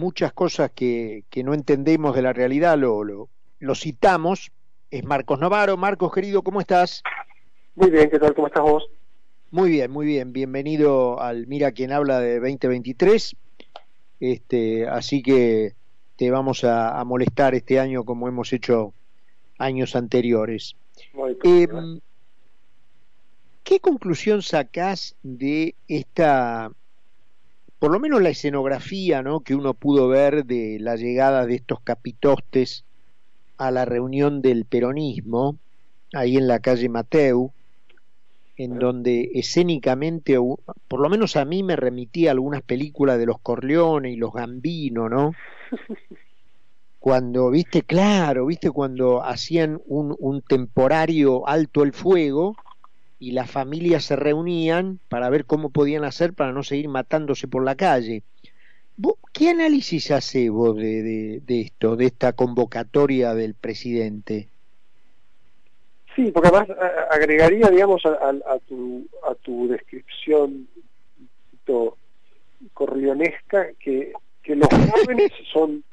muchas cosas que, que no entendemos de la realidad lo, lo, lo citamos, es Marcos Navarro. Marcos, querido, ¿cómo estás? Muy bien, ¿qué tal? ¿Cómo estás vos? Muy bien, muy bien. Bienvenido al Mira quien habla de 2023. Este, así que te vamos a, a molestar este año como hemos hecho años anteriores. Eh, ¿Qué conclusión sacás de esta, por lo menos la escenografía ¿no? que uno pudo ver de la llegada de estos capitostes a la reunión del peronismo, ahí en la calle Mateu, en donde escénicamente, por lo menos a mí me remitía a algunas películas de los Corleone y los Gambino, ¿no? Cuando, viste, claro, viste, cuando hacían un, un temporario alto el fuego y las familias se reunían para ver cómo podían hacer para no seguir matándose por la calle. ¿Qué análisis hace vos de, de, de, esto, de esta convocatoria del presidente? Sí, porque además agregaría, digamos, a, a, a tu, a tu descripción corleonesca que, que los jóvenes son,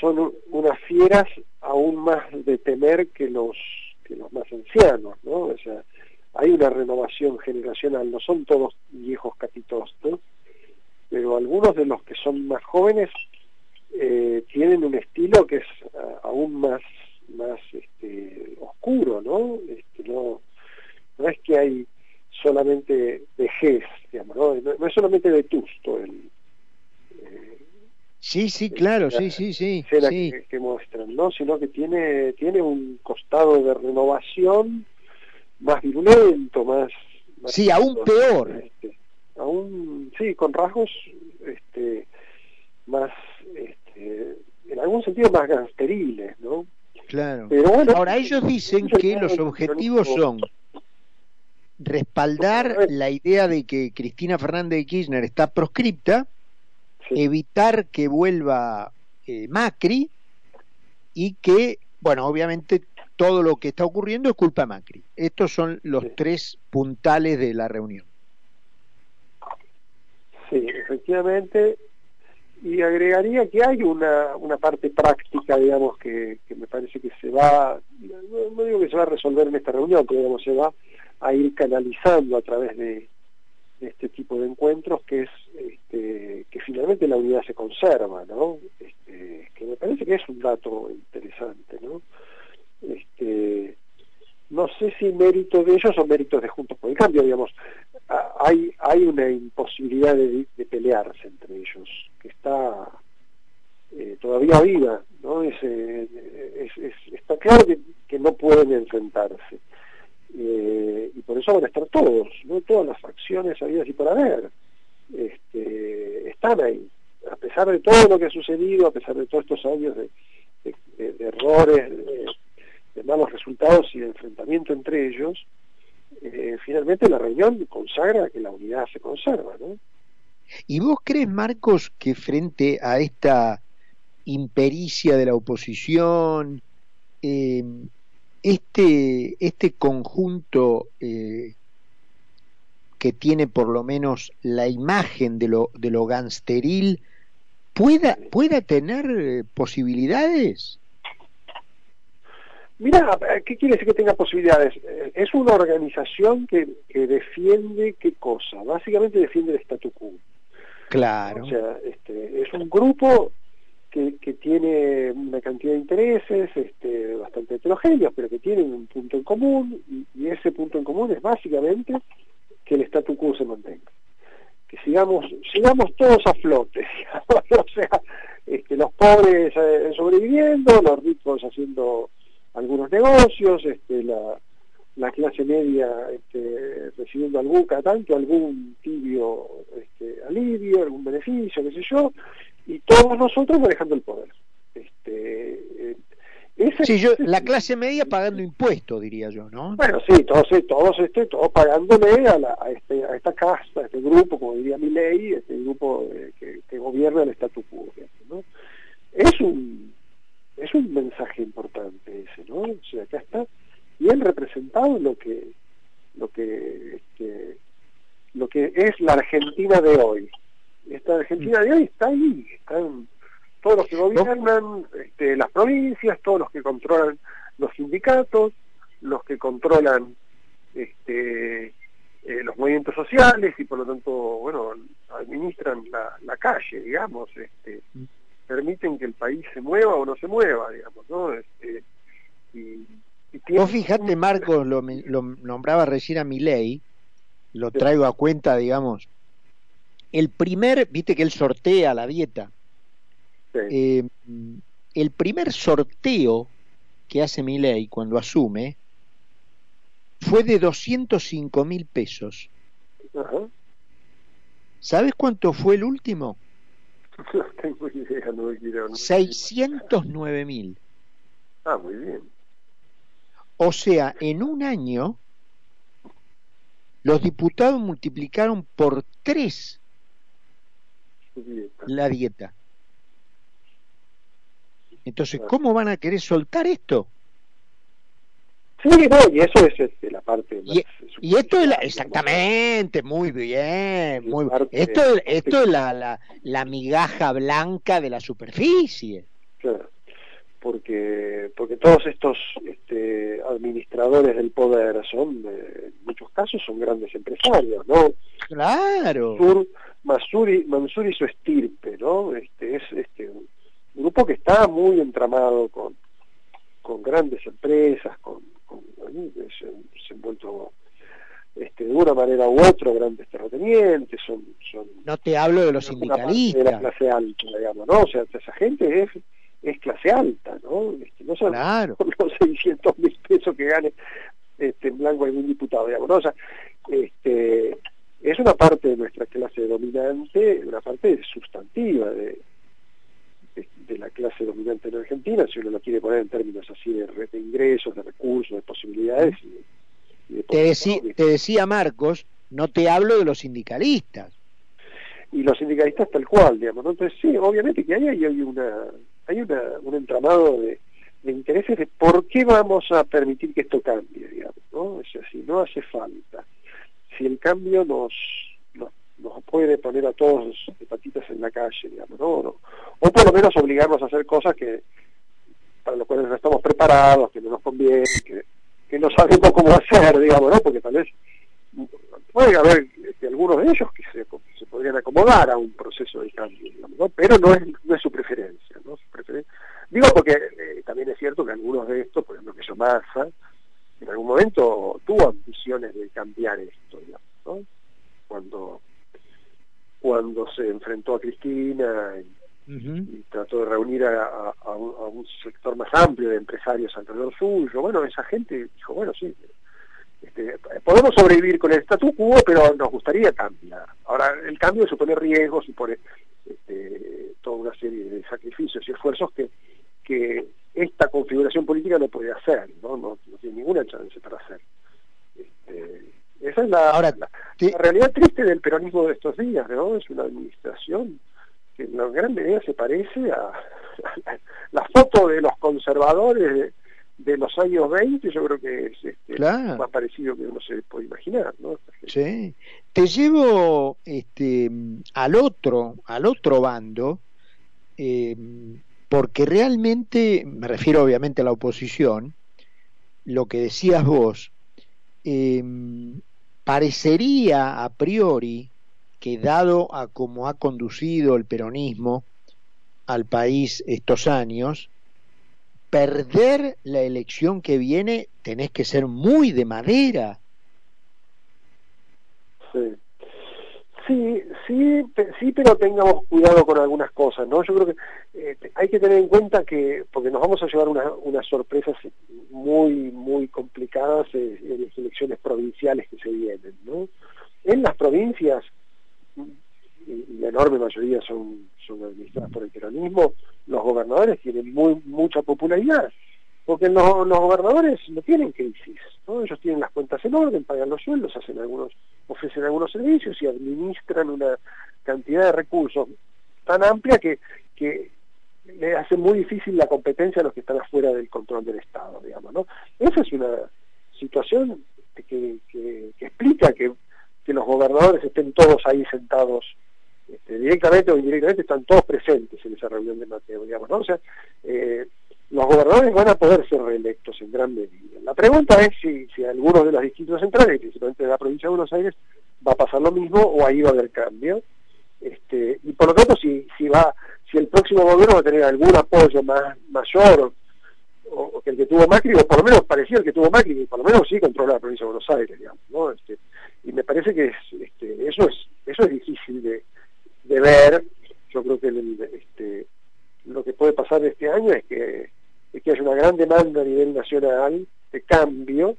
son unas fieras aún más de temer que los, que los más ancianos, ¿no? O sea, hay una renovación generacional, no son todos viejos capitostos, pero algunos de los que son más jóvenes eh, tienen un estilo que es uh, aún más más este, oscuro, ¿no? Este, no, no es que hay solamente vejez, digamos, ¿no? No, no es solamente vetusto el... Eh, sí, sí, claro, sí, sí, sí. sí. Que, que, muestran, ¿no? Sino que tiene, tiene un costado de renovación más virulento, más... más sí, aún peor. Este, aún, sí, con rasgos este, más, este, en algún sentido más gangsteriles, ¿no? Claro. Pero bueno, Ahora ellos dicen que los objetivos son respaldar la idea de que Cristina Fernández de Kirchner está proscripta, sí. evitar que vuelva eh, Macri y que, bueno, obviamente todo lo que está ocurriendo es culpa de Macri. Estos son los sí. tres puntales de la reunión. Sí, efectivamente, y agregaría que hay una, una parte práctica, digamos, que, que me parece que se va, no, no, digo que se va a resolver en esta reunión, pero digamos, se va a ir canalizando a través de, de este tipo de encuentros, que es este, que finalmente la unidad se conserva, ¿no? Este, que me parece que es un dato interesante, ¿no? No sé si mérito de ellos o méritos de Juntos por el Cambio, digamos, hay, hay una imposibilidad de, pelearse entre ellos, que está eh, todavía viva, ¿no? Eh, es, es, está claro que, no pueden enfrentarse. Eh, y por eso van a estar todos, ¿no? Todas las facciones habidas y por haber. Este, están ahí. A pesar de todo lo que ha sucedido, a pesar de todos estos años de, de errores, de malos resultados y de enfrentamiento entre ellos, eh, finalmente la reunión consagra que la unidad se conserva. ¿Y vos crees, Marcos, que frente a esta impericia de la oposición, eh, este, este conjunto eh, que tiene por lo menos la imagen de lo, de lo gangsteril, pueda, pueda tener eh, posibilidades? Mira, ¿qué quiere decir que tenga posibilidades? Eh, es una organización que, que defiende qué cosa? Básicamente defiende el statu quo. Claro. O sea, este, es un grupo que, que tiene una cantidad de intereses este, bastante heterogéneos, pero que tienen un punto en común, y, y ese punto en común es básicamente que el statu quo se mantenga. Que sigamos, sigamos todos a flote, o sea, este, los pobres eh, sobreviviendo, los ricos haciendo algunos negocios, este, la, la clase media este, recibiendo algún tanto algún tibio este, alivio, algún beneficio, qué sé yo, y todos nosotros manejando el poder. Este, eh, ese, sí, yo, la clase media pagando impuestos, diría yo, ¿no? Bueno, sí, todos, todos, este, todos pagándole a, la, a, este, a esta casta, a este grupo, como diría mi ley, este grupo eh, que, que, gobierna el statu quo. ¿no? Es un es un mensaje importante ¿no? O sea, acá está bien representado lo que lo que este, lo que es la Argentina de hoy. Esta Argentina de hoy está ahí, está en, todos los que gobiernan este, las provincias, todos los que controlan los sindicatos, los que controlan este, eh, los movimientos sociales y por lo tanto, bueno, administran la, la calle, digamos, este, mm. permiten que el país se mueva o no se mueva, digamos, ¿no? Este, y, Vos fijate, Marcos, lo, lo nombraba recién a ley lo traigo a cuenta, digamos. El primer, viste que él sortea la dieta. Eh, el primer sorteo que hace ley cuando asume fue de 205 mil pesos. ¿Sabes cuánto fue el último? No tengo idea, no quiero. 609 mil. Ah, muy bien. O sea, en un año los diputados multiplicaron por tres la dieta. Entonces, ¿cómo van a querer soltar esto? Sí, no, y eso es este, la parte y, esto es exactamente muy bien muy esto esto es la, la, la migaja blanca de la superficie. Claro porque porque todos estos este, administradores del poder son en muchos casos son grandes empresarios no claro. Mansur, Mansur y su estirpe no este es este un grupo que está muy entramado con con grandes empresas con, con se, se han vuelto este, de una manera u otra grandes terratenientes, son, son no te hablo de los sindicalistas. de la clase alta digamos no o sea esa gente es es clase alta, ¿no? Este, no son los 600 mil pesos que gane este, en blanco algún diputado, digamos, ¿no? O sea, este, es una parte de nuestra clase dominante, una parte sustantiva de, de, la clase dominante en Argentina, si uno lo quiere poner en términos así de, de ingresos, de recursos, de posibilidades. Y, te, te decía Marcos, no te hablo de los sindicalistas. Y los sindicalistas tal cual, digamos, ¿no? Entonces sí, obviamente que ahí hay una hay un entramado de, intereses de por qué vamos a permitir que esto cambie, digamos, ¿no? Es así, no hace falta. Si el cambio nos, nos, puede poner a todos de patitas en la calle, digamos, ¿no? O por lo menos obligarnos a hacer cosas que para lo cuales no estamos preparados, que no nos conviene, que, que no sabemos cómo hacer, digamos, ¿no? Porque tal vez puede haber este, algunos de ellos que se, se, podrían acomodar a un proceso de cambio, digamos, ¿no? pero no es, no es su preferencia. Digo porque eh, también es cierto que algunos de estos, por ejemplo, que yo Massa, en algún momento tuvo ambiciones de cambiar esto, digamos, ¿no? cuando, cuando se enfrentó a Cristina y, trató de reunir a, a, un, a un sector más amplio de empresarios alrededor suyo, bueno, esa gente dijo, bueno, sí, este, podemos sobrevivir con el statu quo, pero nos gustaría cambiar. Ahora, el cambio supone riesgos, supone este, toda una serie de sacrificios y esfuerzos que, que esta configuración política no puede hacer, no, no, tiene ninguna chance para hacer. Este, esa es la, Ahora, la, realidad triste del peronismo de estos días, ¿no? Es una administración que en gran medida se parece a, a la foto de los conservadores de, de los años 20 yo creo que es este, más parecido que uno se puede imaginar ¿no? sí te llevo este al otro al otro bando eh, porque realmente me refiero obviamente a la oposición lo que decías vos eh, parecería a priori que dado a cómo ha conducido el peronismo al país estos años perder la elección que viene tenés que ser muy de madera. Sí. Sí, sí, sí, pero tengamos cuidado con algunas cosas, ¿no? Yo creo que eh, hay que tener en cuenta que, porque nos vamos a llevar una, unas sorpresas muy, muy complicadas en las elecciones provinciales que se vienen, ¿no? En las provincias, y la enorme mayoría son, son administradas por el peronismo, los gobernadores tienen muy mucha popularidad, porque los, gobernadores no tienen crisis, ¿no? ellos tienen las cuentas en orden, pagan los sueldos, hacen algunos, ofrecen algunos servicios y administran una cantidad de recursos tan amplia que, que le hace muy difícil la competencia a los que están afuera del control del Estado, digamos, ¿no? Esa es una situación que, que, explica que, que los gobernadores estén todos ahí sentados este, directamente o indirectamente están todos presentes en esa reunión de Mateo, digamos, ¿no? Eh, gobernadores van a poder ser reelectos en gran medida. La pregunta es si, si algunos de los distritos centrales, principalmente de la provincia de Buenos Aires, va a pasar lo mismo o ahí va a haber cambio. Este, y por lo tanto, si, si, va, si el próximo gobierno va a tener algún apoyo más mayor o, que el que tuvo Macri, o por lo menos parecido al que tuvo Macri, y por lo menos sí controla la provincia de Buenos Aires, digamos, ¿no? Este, y me parece que este, eso es eso es difícil de, ver. Yo creo que este, lo que puede pasar este año es que es una gran demanda a nivel nacional de cambio,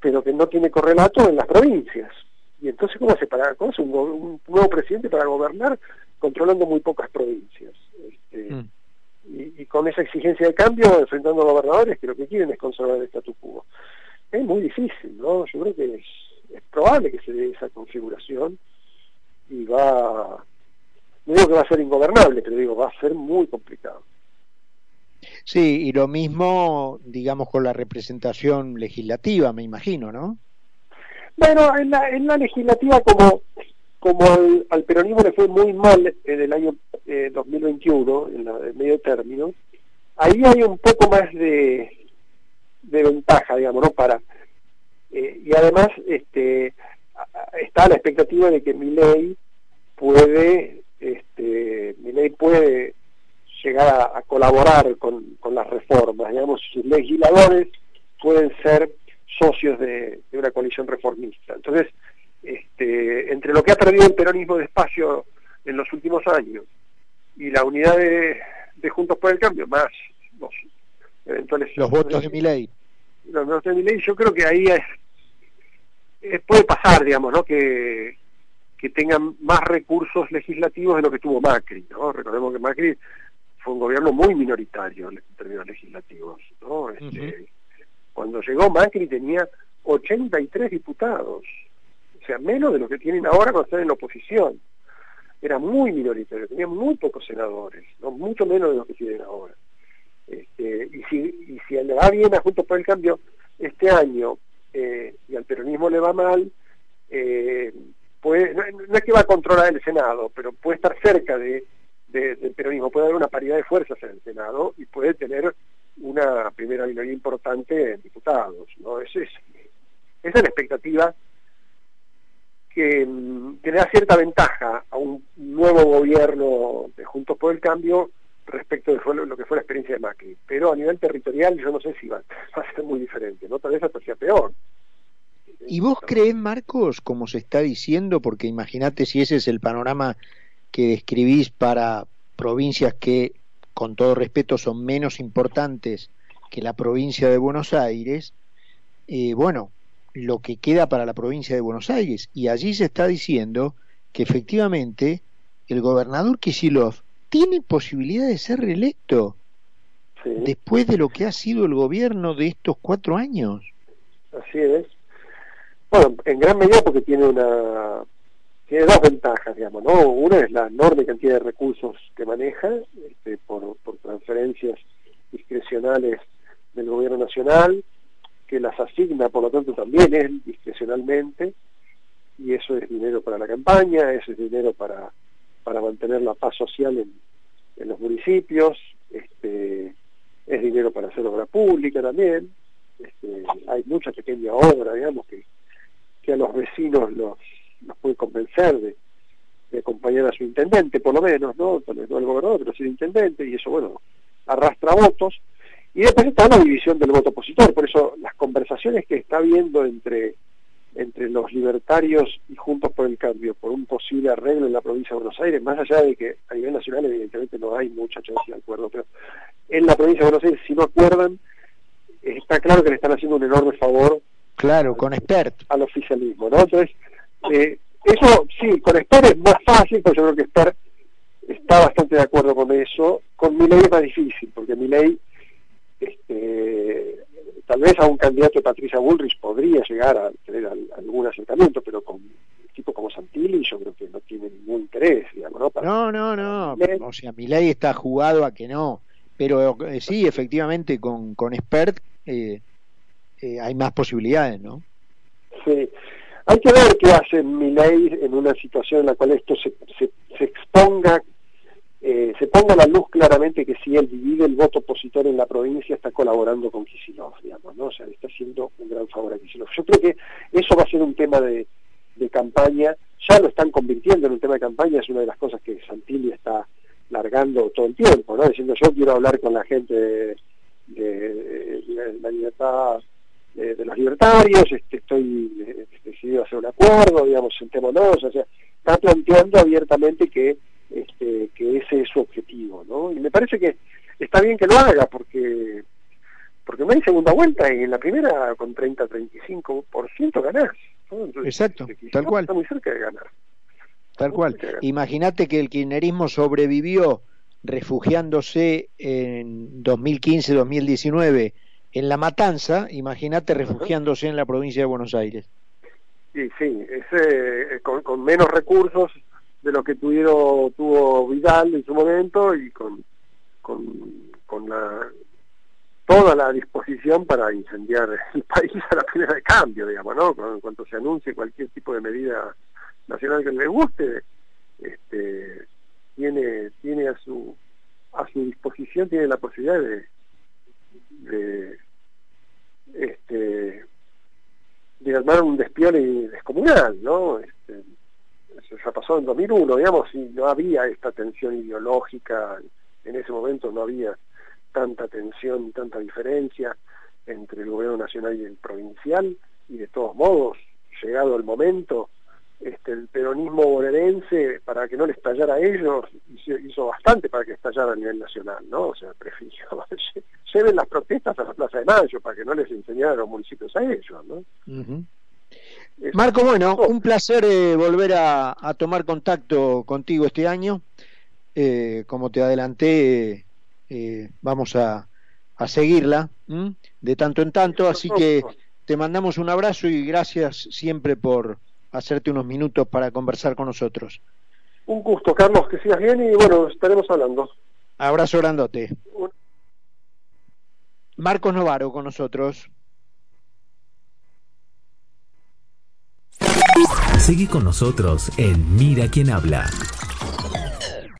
pero que no tiene correlato en las provincias. Y entonces, ¿cómo hace, para, cómo un, nuevo presidente para gobernar controlando muy pocas provincias? Este, mm. y, con esa exigencia de cambio, enfrentando a gobernadores que lo que quieren es conservar el statu quo. Es muy difícil, ¿no? Yo creo que es, es probable que se dé esa configuración y va, no digo que va a ser ingobernable, pero digo, va a ser muy complicado. Sí, y lo mismo, digamos, con la representación legislativa, me imagino, ¿no? Bueno, en la, en la legislativa, como, como al, peronismo le fue muy mal en el año 2021, eh, en la, medio término, ahí hay un poco más de, de ventaja, digamos, ¿no? Para, eh, y además este, está la expectativa de que mi ley puede, este, mi ley puede llegar a, colaborar con, las reformas. Digamos, sus legisladores pueden ser socios de, una coalición reformista. Entonces, este, entre lo que ha perdido el peronismo de espacio en los últimos años y la unidad de, Juntos por el Cambio, más los eventuales... Los votos de mi ley. Los votos de mi ley, yo creo que ahí es, puede pasar, digamos, ¿no? Que, que tengan más recursos legislativos de lo que tuvo Macri, ¿no? Recordemos que Macri fue un gobierno muy minoritario en términos legislativos. ¿no? Este, cuando llegó Macri tenía 83 diputados, o sea, menos de lo que tienen ahora cuando están en la oposición. Era muy minoritario, tenía muy pocos senadores, ¿no? mucho menos de lo que tienen ahora. Este, y, si, y si le va bien a Juntos por el Cambio este año eh, y al peronismo le va mal, eh, puede, no es que va a controlar el Senado, pero puede estar cerca de del peronismo. Puede haber una paridad de fuerzas en el Senado y puede tener una primera minoría importante en diputados. ¿no? es, esa es la expectativa que, mm, que, da cierta ventaja a un nuevo gobierno de Juntos por el Cambio respecto de lo que fue la experiencia de Macri. Pero a nivel territorial yo no sé si va, va a ser muy diferente, ¿no? Tal vez hasta sea peor. ¿Y vos crees, Marcos, como se está diciendo, porque imagínate si ese es el panorama que describís para provincias que, con todo respeto, son menos importantes que la provincia de Buenos Aires, eh, bueno, lo que queda para la provincia de Buenos Aires. Y allí se está diciendo que efectivamente el gobernador Kisilov tiene posibilidad de ser reelecto después de lo que ha sido el gobierno de estos cuatro años. Así es. Bueno, en gran medida porque tiene una tiene dos ventajas, digamos, ¿no? Una es la enorme cantidad de recursos que maneja este, por, por transferencias discrecionales del gobierno nacional, que las asigna, por lo tanto, también él discrecionalmente, y eso es dinero para la campaña, eso es dinero para, para mantener la paz social en, en los municipios, este, es dinero para hacer obra pública también, este, hay mucha pequeña obra, digamos, que, que a los vecinos los nos puede convencer de, acompañar a su intendente, por lo menos, ¿no? No el gobernador, pero sí el intendente, y eso, bueno, arrastra votos. Y después está la división del voto opositor, por eso las conversaciones que está habiendo entre, entre los libertarios y Juntos por el Cambio por un posible arreglo en la provincia de Buenos Aires, más allá de que a nivel nacional evidentemente no hay mucha chance de acuerdo, pero en la provincia de Buenos Aires si no acuerdan, está claro que le están haciendo un enorme favor Claro, con expert. Al oficialismo, ¿no? Entonces, eh, eso sí, con Esper es más fácil, porque yo creo que Esper está bastante de acuerdo con eso. Con mi ley es más difícil, porque mi ley, este, tal vez a un candidato de Patricia Bullrich podría llegar a tener algún acercamiento, pero con tipo como Santilli yo creo que no tiene ningún interés, digamos, ¿no? no, no, no, o sea, mi ley está jugado a que no, pero eh, sí, efectivamente, con, con Expert eh, hay más posibilidades, ¿no? Sí, hay que ver qué hace ley en una situación en la cual esto se, se, exponga, eh, se ponga a la luz claramente que si él divide el voto opositor en la provincia está colaborando con Kicillof, digamos, ¿no? O sea, está haciendo un gran favor a Kicillof. Yo creo que eso va a ser un tema de, de campaña, ya lo están convirtiendo en un tema de campaña, es una de las cosas que Santilli está largando todo el tiempo, ¿no? Diciendo yo quiero hablar con la gente de, la libertad de, los libertarios, este, estoy eh, decidido a hacer un acuerdo, digamos, sentémonos, o sea, está planteando abiertamente que, este, que ese es su objetivo, ¿no? Y me parece que está bien que lo haga, porque porque no hay segunda vuelta y en la primera con 30-35% ganás. Exacto, tal cual. Está muy cerca de ganar. Tal cual. Imagínate que el kirchnerismo sobrevivió refugiándose en 2015-2019 en La Matanza, imagínate refugiándose en la provincia de Buenos Aires. Sí, sí, eh, con, menos recursos de lo que tuvieron, tuvo Vidal en su momento y con, con, la, toda la disposición para incendiar el país a la primera de cambio, digamos, ¿no? En cuanto se anuncie cualquier tipo de medida nacional que le guste, este, tiene, tiene a su a su disposición, tiene la posibilidad de, de este de armar un despiole descomunal, ¿no? Este, eso ya pasó en 2001, digamos, y no había esta tensión ideológica, en ese momento no había tanta tensión, tanta diferencia entre el gobierno nacional y el provincial, y de todos modos, llegado el momento, este, el peronismo bonaerense, para que no le estallara a ellos, hizo, bastante para que estallara a nivel nacional, ¿no? O sea, prefirió, lleven las protestas a la Plaza de Mayo para que no les enseñara a los municipios a ellos, ¿no? Marco, bueno, un placer eh, volver a, tomar contacto contigo este año. Eh, como te adelanté, eh, vamos a, a seguirla de tanto en tanto, así que te mandamos un abrazo y gracias siempre por hacerte unos minutos para conversar con nosotros. Un gusto, Carlos, que sigas bien y bueno, estaremos hablando. Abrazo grandote. Marcos Novaro con nosotros. Seguí con nosotros en Mira quién habla.